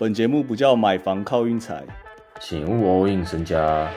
本节目不叫买房靠运财，请勿 all in 身家。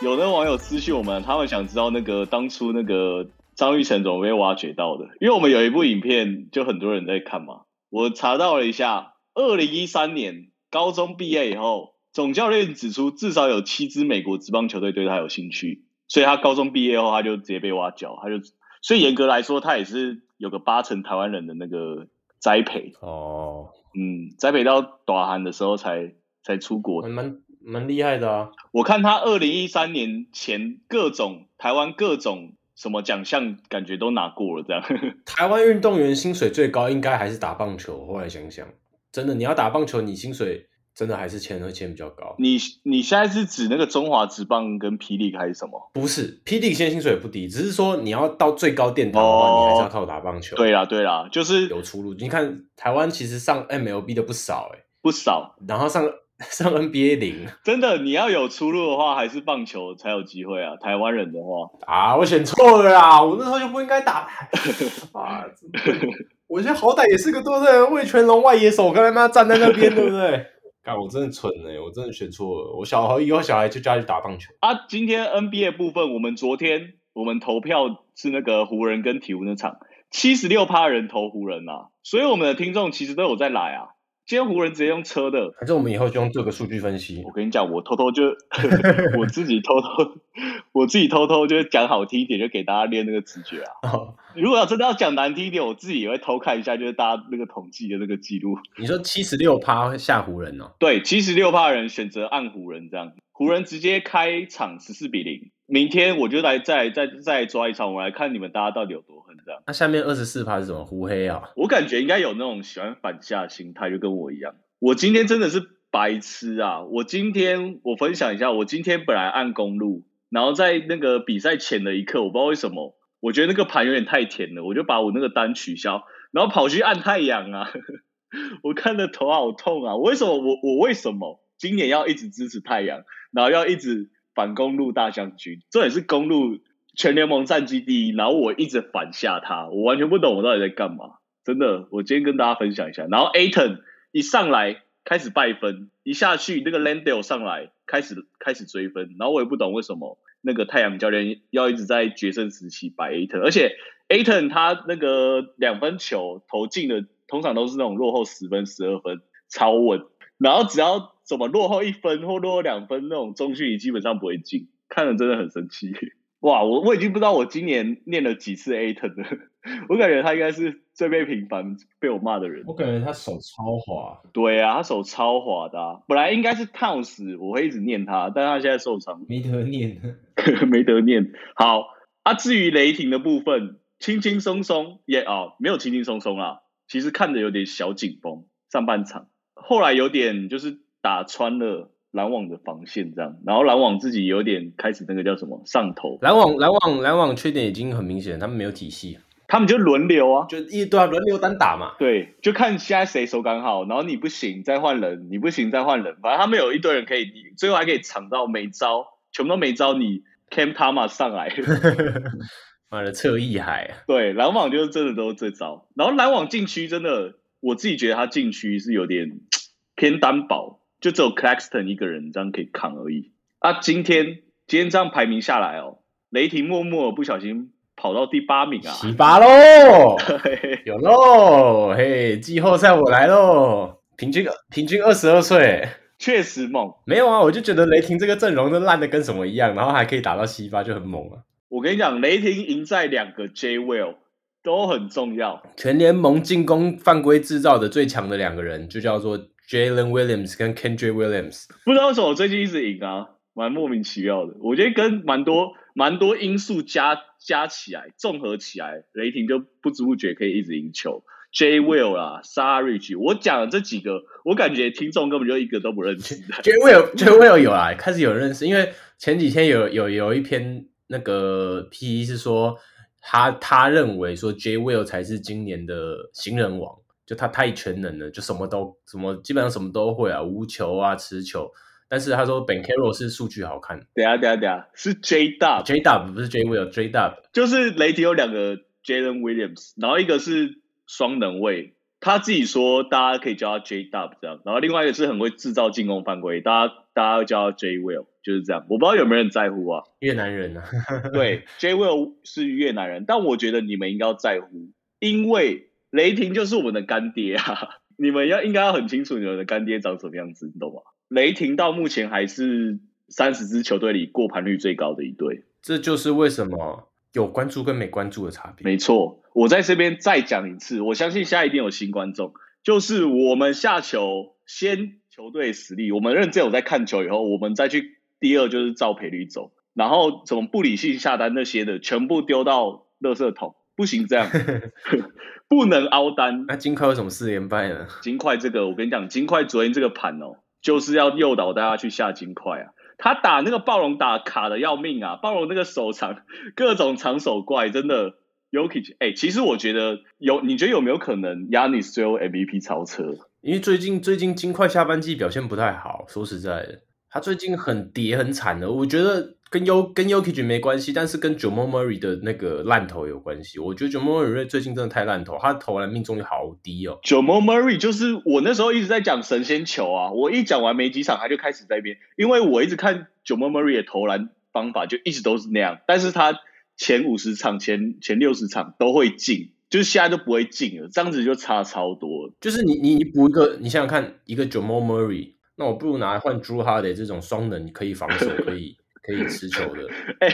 有的网友私信我们，他们想知道那个当初那个张玉成怎么被挖掘到的，因为我们有一部影片，就很多人在看嘛。我查到了一下，二零一三年高中毕业以后，总教练指出至少有七支美国职棒球队对他有兴趣，所以他高中毕业后他就直接被挖角，他就所以严格来说，他也是有个八成台湾人的那个栽培哦，嗯，栽培到短韩的时候才才出国的。蛮蛮厉害的啊。我看他二零一三年前各种台湾各种什么奖项，感觉都拿过了，这样。台湾运动员薪水最高应该还是打棒球。后来想想，真的你要打棒球，你薪水真的还是签会签比较高。你你现在是指那个中华职棒跟霹雳还是什么？不是，霹雳现在薪水也不低，只是说你要到最高殿堂的话，哦你还是要靠打棒球。对啦对啦，就是有出路。你看台湾其实上 MLB 的不少哎、不少，然后上上 NBA 零真的你要有出路的话，还是棒球才有机会啊。台湾人的话，啊，我选错了啦，我那时候就不应该打 啊！我现在好歹也是个对不对？魏全龙外野手，刚才妈站在那边，对不对？看，我真的蠢哎、我真的选错了。我小孩以后小孩就叫他去打棒球。啊，今天 NBA 部分，我们昨天我们投票是那个湖人跟鹈鹕那场，七十六趴人投湖人啊，所以我们的听众其实都有在来啊。今天湖人直接用车的，反正我们以后就用这个数据分析我。跟你讲，我偷偷就 我自己偷偷，我自己偷偷就讲好听一点，就给大家练那个直觉啊。哦如果要真的要讲难听一点，我自己也会偷看一下，就是大家那个统计的那个记录。你说七十六趴下湖人哦，对，七十六趴人选择按湖人这样，湖人直接开场十四比零。明天我就来再再再抓一场，我来看你们大家到底有多狠这样。那下面二十四趴是什么？胡黑啊？我感觉应该有那种喜欢反下心态，就跟我一样。我今天真的是白痴啊！我今天我分享一下，我今天本来按公路，然后在那个比赛前的一刻，我不知道为什么，我觉得那个盘有点太甜了，我就把我那个单取消，然后跑去按太阳啊！我看的头好痛啊！我为什么我我为什么今年要一直支持太阳，然后要一直反公路大将军？这也是公路全联盟战绩第一，然后我一直反下他，我完全不懂我到底在干嘛。真的，我今天跟大家分享一下。然后 Aton 一上来开始败分，一下去那个 Landale 上来开始开始追分，然后我也不懂为什么那个太阳教练要一直在决胜时期摆 Aton，而且 Aton 他那个两分球投进的通常都是那种落后十分、十二分，超稳。然后只要怎么落后一分或落后两分，那种中距离基本上不会进，看了真的很生气。哇，我我已经不知道我今年念了几次 Aton 了，我感觉他应该是最被频繁被我骂的人。我感觉他手超滑，对啊，他手超滑的、啊，本来应该是 Towns，我会一直念他，但他现在受伤，没得念。没得念。好啊，至于雷霆的部分，轻轻松松也啊、没有轻轻松松啦，其实看着有点小紧绷，上半场后来有点就是打穿了篮网的防线这样，然后篮网自己有点开始那个叫什么上头，篮网篮网篮网缺点已经很明显，他们没有体系，他们就轮流啊，就一对啊轮流单打嘛。对，就看现在谁手感好，然后你不行再换人，你不行再换人，反正他们有一堆人可以，你最后还可以抢到没招，全部都没招，你 Cam Thomas 上来，妈的，侧翼海，对，篮网就是真的都是这招，然后篮网禁区真的，我自己觉得他禁区是有点 偏单薄，就只有 Claxton 一个人这样可以扛而已。啊，今天今天这样排名下来哦，雷霆默默不小心跑到第八名啊，十八喽，嘿嘿有喽，嘿，季后赛我来喽，平均平均二十二岁。确实猛。没有啊，我就觉得雷霆这个阵容都烂的跟什么一样，然后还可以打到西巴，就很猛啊。我跟你讲，雷霆赢在两个 J Will 都很重要。全联盟进攻犯规制造的最强的两个人，就叫做 Jalen Williams 跟 Kendrick Williams。不知道为什么我最近一直赢啊，蛮莫名其妙的。我觉得跟蛮多蛮多因素加加起来，综合起来，雷霆就不知不觉可以一直赢球。J Will 啦 s a r i c h 我讲的这几个，我感觉听众根本就一个都不认识的。J Will J Will 有啦，开始有人认识，因为前几天有有有一篇那个 P 是说他他认为说 J Will 才是今年的新人王，就他太全能了，就什么都什么基本上什么都会啊，无球啊、持球，但是他说 Ben Carroll 是数据好看等下等下等下，是 J Dub，，J Dub 不是 J Will，J Dub 就是雷霆有两个 Jalen Williams，然后一个是双能卫，他自己说大家可以叫他 J Dub 这样，然后另外一个是很会制造进攻犯规，大家大家会叫他 J Will，就是这样。我不知道有没有人在乎啊？越南人啊，对，J Will 是越南人，但我觉得你们应该要在乎，因为雷霆就是我们的干爹啊，你们要应该要很清楚你们的干爹长什么样子，你懂吗？雷霆到目前还是三十支球队里过盘率最高的一队。这就是为什么有关注跟没关注的差别。没错，我在这边再讲一次，我相信现在一定有新观众，就是我们下球先球队实力，我们认真有在看球以后，我们再去第二就是照赔率走，然后什么不理性下单那些的，全部丢到垃圾桶，不行这样，不能凹单。那金块为什么四连败呢？金块这个，我跟你讲，金块昨天这个盘哦，就是要诱导大家去下金块啊。他打那个暴龙打卡的要命啊，暴龙那个手长，各种长手怪，真的 Yoki，哎、其实我觉得有，你觉得有没有可能 Yanis 最后 MVP 超车？因为最近最近金块下半季表现不太好，说实在的，他最近很跌很惨的。我觉得跟 U 跟 Yokich 没关系，但是跟 j a m a Murray 的那个烂投有关系。我觉得 j a m a Murray 最近真的太烂投，他投篮命中率好低哦。j a m a Murray 就是我那时候一直在讲神仙球啊，我一讲完没几场他就开始在变，因为我一直看 j a m a Murray 的投篮方法就一直都是那样，但是他前五十场、前前六十场都会进，就是现在都不会进了，这样子就差超多。就是你你你补一个，你想想看，一个 Jamal Murray，那我不如拿来换 Drew Holiday 这种双能可以防守、可以可以持球的。哎、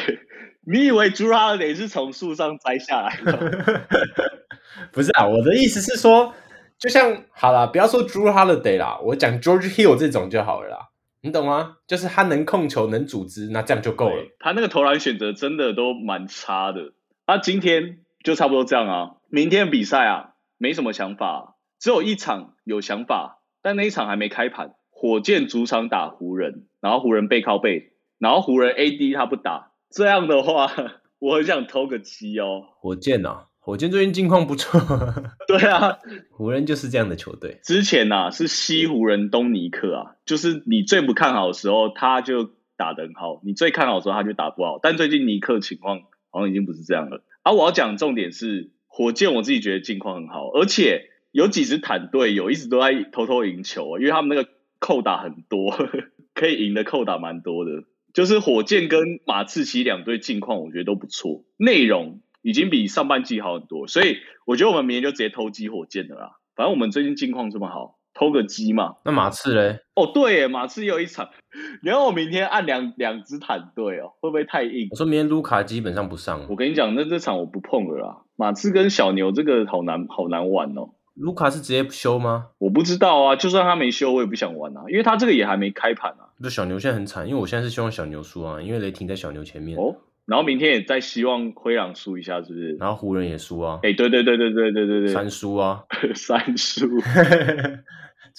你以为 Drew Holiday 是从树上摘下来的？不是啊，我的意思是说，就像好啦，不要说 Drew Holiday 啦，我讲 George Hill 这种就好了啦，你懂吗？就是他能控球、能组织，那这样就够了。他那个投篮选择真的都蛮差的。他、今天就差不多这样啊，明天的比赛啊，没什么想法，只有一场有想法，但那一场还没开盘。火箭主场打湖人，然后湖人背靠背，然后湖人 AD 他不打，这样的话，我很想偷个鸡哦。火箭啊，火箭最近近况不错，对啊，湖人就是这样的球队。之前呐、啊、是西湖人东尼克啊，就是你最不看好的时候，他就打得很好；你最看好的时候，他就打不好。但最近尼克情况好像已经不是这样了。啊，我要讲的重点是火箭，我自己觉得近况很好，而且有几支坦队有一直都在偷偷赢球，因为他们那个扣打很多，呵 呵可以赢的扣打蛮多的。就是火箭跟马刺其实两队近况，我觉得都不错，内容已经比上半季好很多，所以我觉得我们明年就直接偷鸡火箭的啦。反正我们最近近况这么好，偷个鸡嘛。那马刺嘞？哦，对耶，马刺也有一场，然后我明天按两两支坦队哦，会不会太硬我？说明天卢卡基本上不上，我跟你讲，那这场我不碰了啦。马刺跟小牛这个好难好难玩哦，卢卡是直接不休吗？我不知道啊，就算他没休，我也不想玩啊，因为他这个也还没开盘啊。就小牛现在很惨，因为我现在是希望小牛输啊，因为雷霆在小牛前面，哦，然后明天也在希望灰狼输一下，是不是？然后湖人也输啊，哎，对对对对对对对对，三输啊，三输。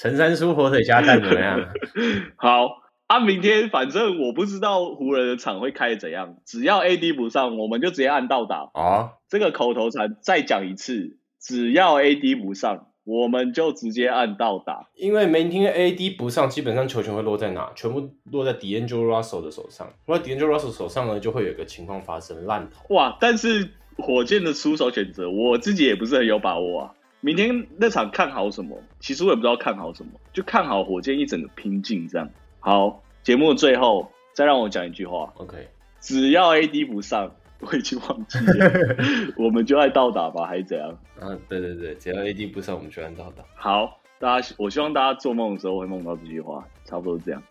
陈三叔火腿加蛋怎么样？好啊，明天反正我不知道湖人的场会开怎样，只要 AD 不上，我们就直接按倒打。啊，这个口头禅再讲一次，只要 AD 不上，我们就直接按倒打。因为明天 AD 不上，基本上球权会落在哪？全部落在 D'Angelo Russell 的手上。落在 D'Angelo Russell 手上呢，就会有一个情况发生，烂头。哇！但是火箭的出手选择，我自己也不是很有把握啊。明天那场看好什么？其实我也不知道看好什么，就看好火箭一整个拼劲这样。好，节目的最后再让我讲一句话：OK，只要 AD 不上，我已经忘记了，我们就爱倒打吧，还是怎样？啊，对对对，只要 AD 不上，我们就按倒打。好，大家，我希望大家做梦的时候会梦到这句话，差不多是这样。